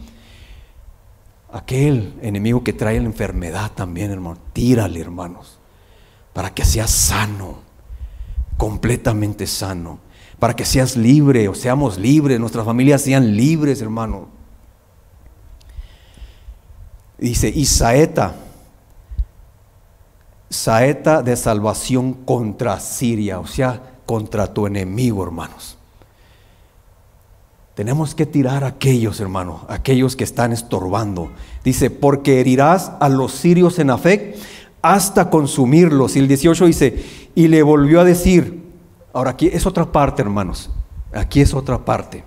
aquel enemigo que trae la enfermedad también, hermano. Tírale, hermanos, para que seas sano, completamente sano, para que seas libre o seamos libres, nuestras familias sean libres, hermano. Dice, y saeta, saeta de salvación contra Siria, o sea, contra tu enemigo, hermanos. Tenemos que tirar a aquellos, hermano, aquellos que están estorbando. Dice, porque herirás a los sirios en Afec hasta consumirlos. Y el 18 dice, y le volvió a decir, ahora aquí es otra parte, hermanos, aquí es otra parte.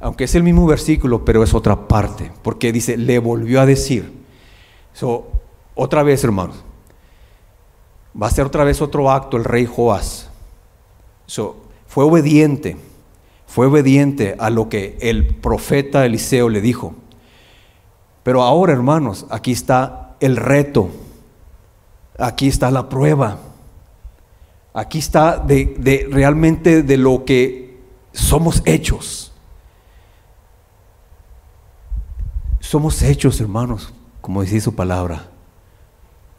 Aunque es el mismo versículo, pero es otra parte, porque dice, le volvió a decir. So, otra vez, hermanos, va a ser otra vez otro acto el rey Joás. Fue obediente fue obediente a lo que el profeta Eliseo le dijo. Pero ahora, hermanos, aquí está el reto, aquí está la prueba, aquí está realmente de lo que somos hechos. Somos hechos, hermanos, como decía su palabra,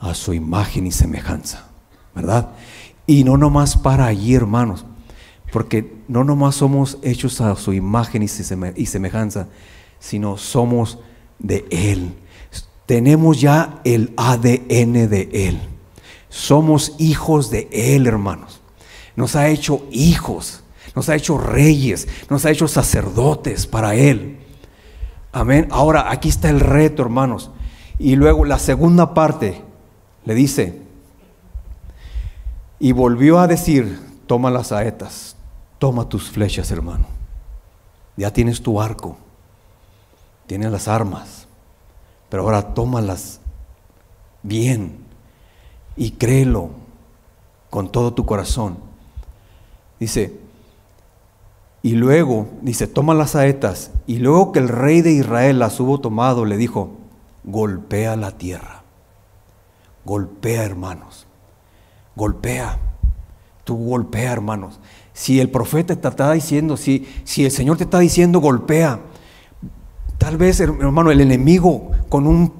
a su imagen y semejanza, ¿verdad? Y no nomás para allí, hermanos, porque no nomás somos hechos a su imagen y semejanza, sino somos de Él. Tenemos ya el ADN de Él. Somos hijos de Él, hermanos. Nos ha hecho hijos, nos ha hecho reyes, nos ha hecho sacerdotes para Él. Amén. Ahora aquí está el reto, hermanos. Y luego la segunda parte le dice, y volvió a decir, toma las saetas, Toma tus flechas, hermano. Ya tienes tu arco, tienes las armas, pero ahora tómalas bien y créelo con todo tu corazón. Dice, y luego, dice, toma las saetas, y luego que el rey de Israel las hubo tomado, le dijo, golpea la tierra, golpea hermanos, golpea, tú golpea hermanos. Si el profeta te está diciendo, si, si el Señor te está diciendo golpea, tal vez, hermano, el enemigo con un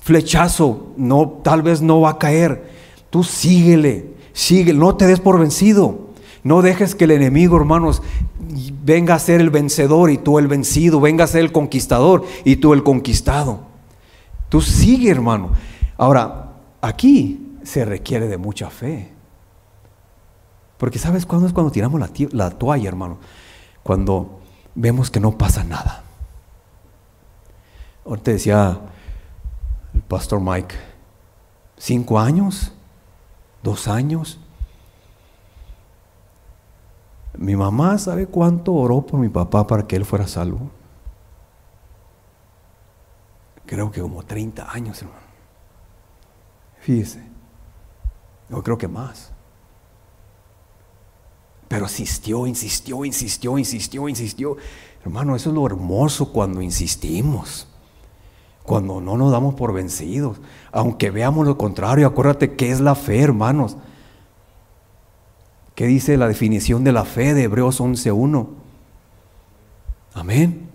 flechazo, no, tal vez no va a caer. Tú síguele, síguele, no te des por vencido. No dejes que el enemigo, hermanos, venga a ser el vencedor y tú el vencido, venga a ser el conquistador y tú el conquistado. Tú sigue, hermano. Ahora, aquí se requiere de mucha fe. Porque ¿sabes cuándo es cuando tiramos la, toalla, hermano? Cuando vemos que no pasa nada. Ahorita decía el pastor Mike, cinco años, dos años. Mi mamá sabe cuánto oró por mi papá para que él fuera salvo. Creo que como 30 años, hermano. Fíjese. Yo creo que más. pero insistió, insistió, insistió, insistió, insistió. Hermano, eso es lo hermoso cuando insistimos. Cuando no nos damos por vencidos. Aunque veamos lo contrario, acuérdate que es la fe, hermanos. ¿Qué dice la definición de la fe de Hebreos 11.1? Amén.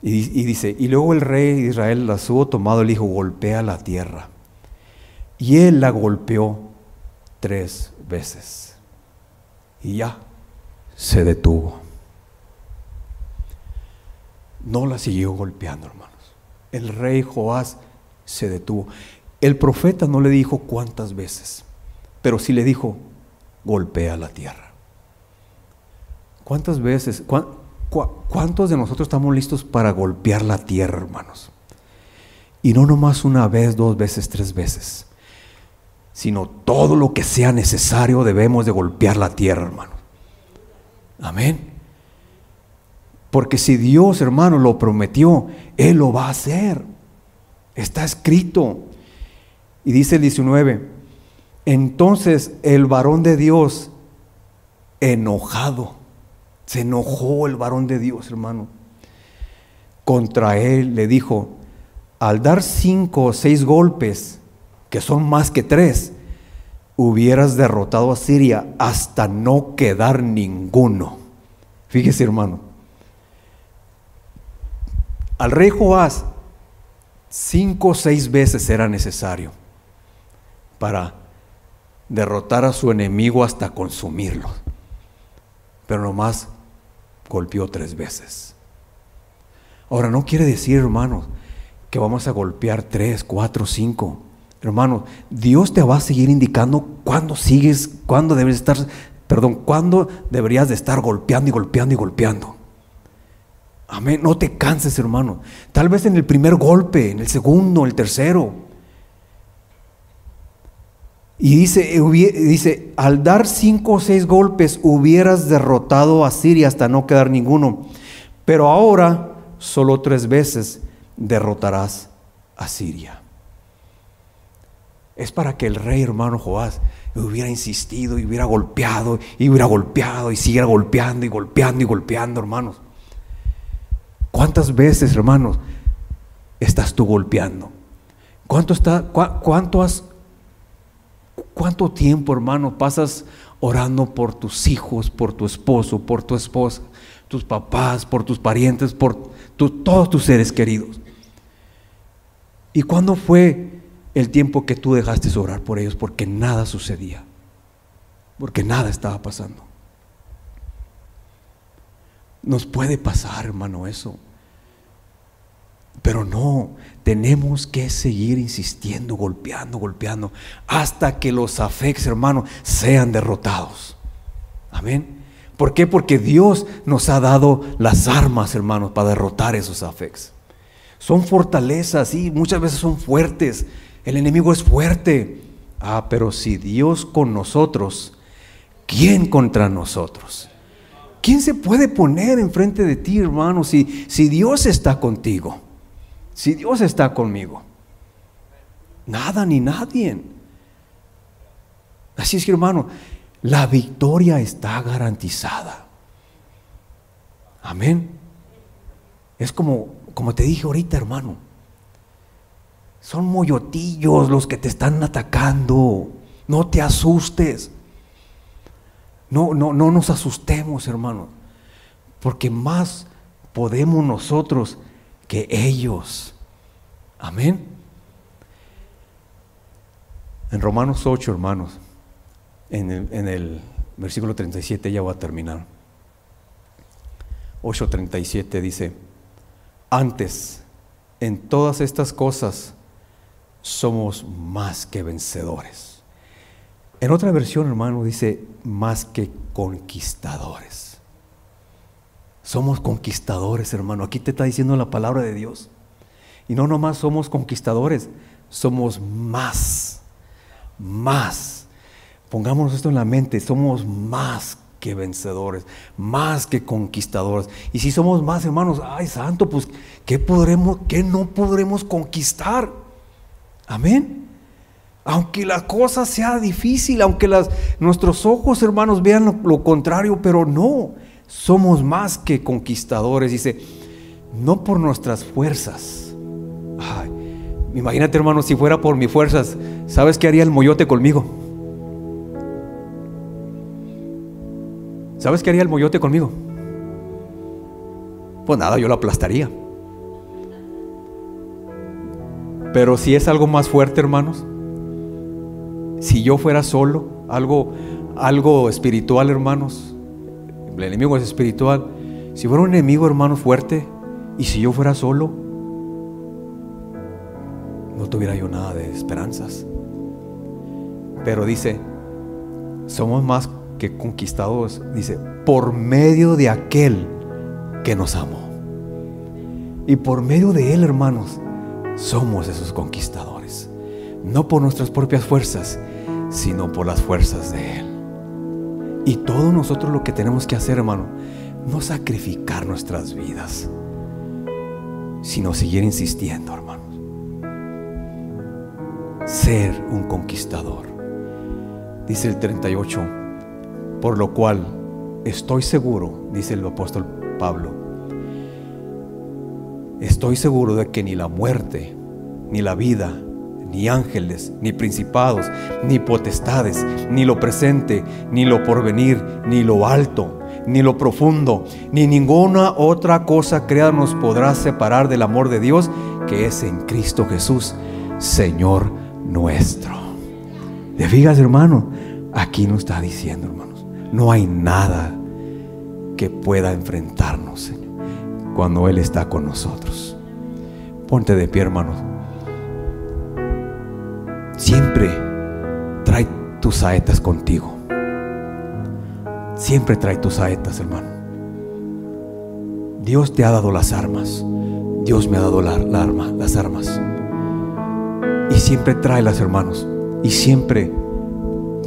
Y, dice, y luego el rey de Israel la subo tomado el hijo, golpea la tierra. Y él la golpeó tres veces. Y ya se detuvo. No la siguió golpeando, hermanos. El rey Joás se detuvo. El profeta no le dijo cuántas veces, pero sí le dijo, golpea la tierra. ¿Cuántas veces? ¿Cuántos de nosotros estamos listos para golpear la tierra, hermanos? Y no nomás una vez, dos veces, tres veces, sino todo lo que sea necesario debemos de golpear la tierra, hermanos. Amén. Porque si Dios, hermano, lo prometió, Él lo va a hacer. Está escrito. Y dice el 19, entonces el varón de Dios, enojado, se enojó el varón de Dios, hermano. Contra él le dijo, al dar cinco o seis golpes, que son más que tres, hubieras derrotado a Siria hasta no quedar ninguno. Fíjese, hermano. Al rey Joás, cinco o seis veces era necesario para derrotar a su enemigo hasta consumirlo. Pero nomás golpeó tres veces. Ahora, no quiere decir, hermanos, que vamos a golpear tres, cuatro, cinco. Hermanos, Dios te va a seguir indicando cuándo sigues, cuándo debes estar, perdón, cuándo deberías de estar golpeando y golpeando y golpeando. Amén. No te canses, hermano. Tal vez en el primer golpe, en el segundo, el tercero. Y dice, dice, al dar cinco o seis golpes hubieras derrotado a Siria hasta no quedar ninguno. Pero ahora solo tres veces derrotarás a Siria. Es para que el rey hermano Joás hubiera insistido y hubiera golpeado y hubiera golpeado y siguiera golpeando y golpeando y golpeando, hermanos. ¿Cuántas veces, hermanos, estás tú golpeando? ¿Cuánto, está, cuánto has ¿Cuánto tiempo, hermano, pasas orando por tus hijos, por tu esposo, por tu esposa, tus papás, por tus parientes, por todos tus seres queridos? ¿Y cuándo fue el tiempo que tú dejaste de orar por ellos? Porque nada sucedía, porque nada estaba pasando. Nos puede pasar, hermano, eso. Pero no, tenemos que seguir insistiendo, golpeando, golpeando, hasta que los afects, hermano, sean derrotados. Amén. ¿Por qué? Porque Dios nos ha dado las armas, hermanos, para derrotar esos afects. Son fortalezas, y muchas veces son fuertes. El enemigo es fuerte. Ah, pero si Dios con nosotros, ¿quién contra nosotros? ¿Quién se puede poner enfrente de ti, hermano, si, si Dios está contigo? Si Dios está conmigo, nada ni nadie. Así es que hermano, la victoria está garantizada. Amén. Es como, como te dije ahorita, hermano. Son moyotillos los que te están atacando. No te asustes. No, no, no nos asustemos, hermano. Porque más podemos nosotros que ellos. Amén. En Romanos 8, hermanos, en el, en el versículo 37 ya va a terminar. 8:37 dice, antes, en todas estas cosas, somos más que vencedores. En otra versión, hermano, dice, más que conquistadores. Somos conquistadores, hermano. Aquí te está diciendo la palabra de Dios. Y no nomás somos conquistadores, somos más, más. Pongámonos esto en la mente, somos más que vencedores, más que conquistadores. Y si somos más, hermanos, ay santo, pues ¿qué podremos, qué no podremos conquistar? Amén. Aunque la cosa sea difícil, aunque nuestros ojos, hermanos, vean lo, contrario, pero no, somos más que conquistadores. Dice, no por nuestras fuerzas. Imagínate, hermano, si fuera por mis fuerzas, ¿sabes qué haría el moyote conmigo? ¿Sabes qué haría el moyote conmigo? Pues nada, yo lo aplastaría. Pero si es algo más fuerte, hermanos, si yo fuera solo, algo, algo espiritual, hermanos, el enemigo es espiritual. Si fuera un enemigo, hermano, fuerte, y si yo fuera solo, no tuviera yo nada de esperanzas. Pero dice, somos más que conquistados, dice, por medio de aquel que nos amó. Y por medio de él, hermanos, somos esos conquistadores. No por nuestras propias fuerzas, sino por las fuerzas de Él. Y todo nosotros lo que tenemos que hacer, hermano, no sacrificar nuestras vidas, sino seguir insistiendo, hermanos. Ser un conquistador. Dice el 38, por lo cual estoy seguro, dice el apóstol Pablo, estoy seguro de que ni la muerte, ni la vida, ni ángeles, ni principados, ni potestades, ni lo presente, ni lo porvenir, ni lo alto, ni lo profundo, ni ninguna otra cosa creada nos podrá separar del amor de Dios que es en Cristo Jesús, Señor nuestro. ¿Te fijas, hermano? Aquí nos está diciendo, hermanos, no hay nada que pueda enfrentarnos, Señor, cuando Él está con nosotros. Ponte de pie, hermanos. Siempre trae tus saetas contigo. Siempre trae tus saetas, hermano. Dios te ha dado las armas. Dios me ha dado la, arma, las armas. Y siempre tráelas, hermanos. Y siempre,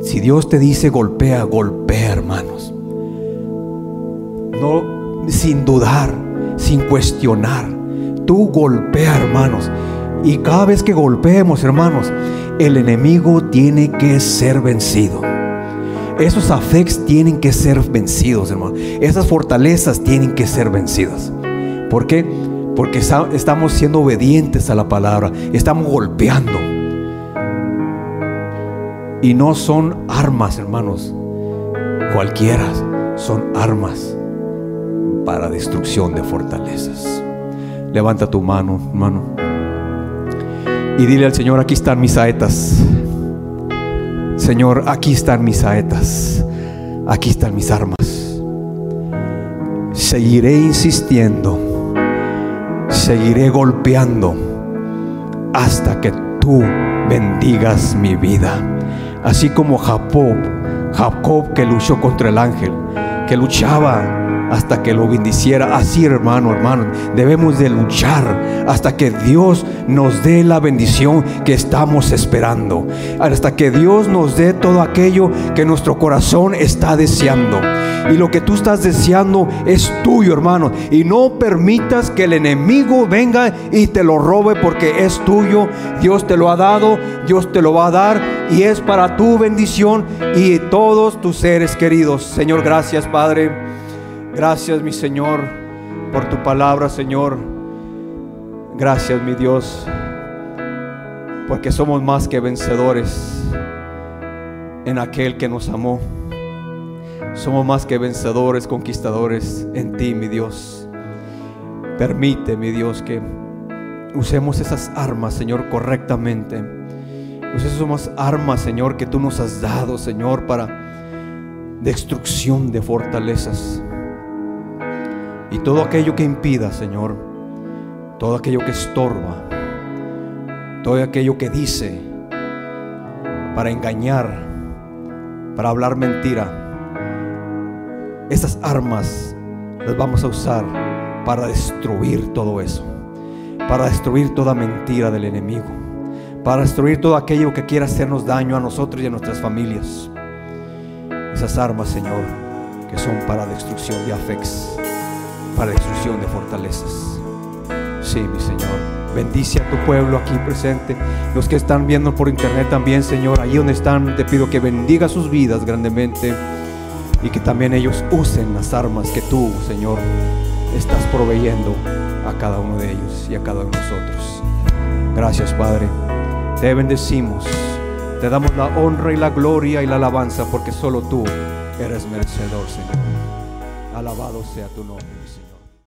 si Dios te dice golpea, golpea, hermanos. No sin dudar, sin cuestionar. Tú golpea, hermanos. Y cada vez que golpeemos, hermanos, el enemigo tiene que ser vencido. Esos afects tienen que ser vencidos, hermano. Esas fortalezas tienen que ser vencidas. ¿Por qué? Porque estamos siendo obedientes a la palabra. Estamos golpeando. Y no son armas, hermanos. Cualquiera. Son armas para destrucción de fortalezas. Levanta tu mano, hermano. Y dile al Señor, aquí están mis saetas. Señor, aquí están mis saetas. Aquí están mis armas. Seguiré insistiendo. Seguiré golpeando hasta que tú bendigas mi vida. Así como Jacob, Jacob que luchó contra el ángel, que luchaba hasta que lo bendiciera. Así, hermano, hermano, debemos de luchar hasta que Dios nos dé la bendición que estamos esperando. Hasta que Dios nos dé todo aquello que nuestro corazón está deseando. Y lo que tú estás deseando es tuyo, hermano. Y no permitas que el enemigo venga y te lo robe porque es tuyo. Dios te lo ha dado, Dios te lo va a dar y es para tu bendición y todos tus seres queridos. Señor, gracias, Padre. Gracias, mi Señor, por tu palabra, Señor. Gracias, mi Dios, porque somos más que vencedores en aquel que nos amó. Somos más que vencedores, conquistadores en ti, mi Dios. Permite, mi Dios, que usemos esas armas, Señor, correctamente. Usemos armas, Señor, que tú nos has dado, Señor, para destrucción de fortalezas. Y todo aquello que impida, Señor, todo aquello que estorba, todo aquello que dice para engañar, para hablar mentira, esas armas las vamos a usar para destruir todo eso, para destruir toda mentira del enemigo, para destruir todo aquello que quiera hacernos daño a nosotros y a nuestras familias. Esas armas, Señor, que son para destrucción de afects para destrucción de fortalezas. Sí, mi Señor. Bendice a tu pueblo aquí presente. Los que están viendo por internet también, Señor, ahí donde están, te pido que bendiga sus vidas grandemente y que también ellos usen las armas que tú, Señor, estás proveyendo a cada uno de ellos y a cada uno de nosotros. Gracias, Padre. Te bendecimos. Te damos la honra y la gloria y la alabanza porque solo tú eres merecedor, Señor. Alabado sea tu nombre.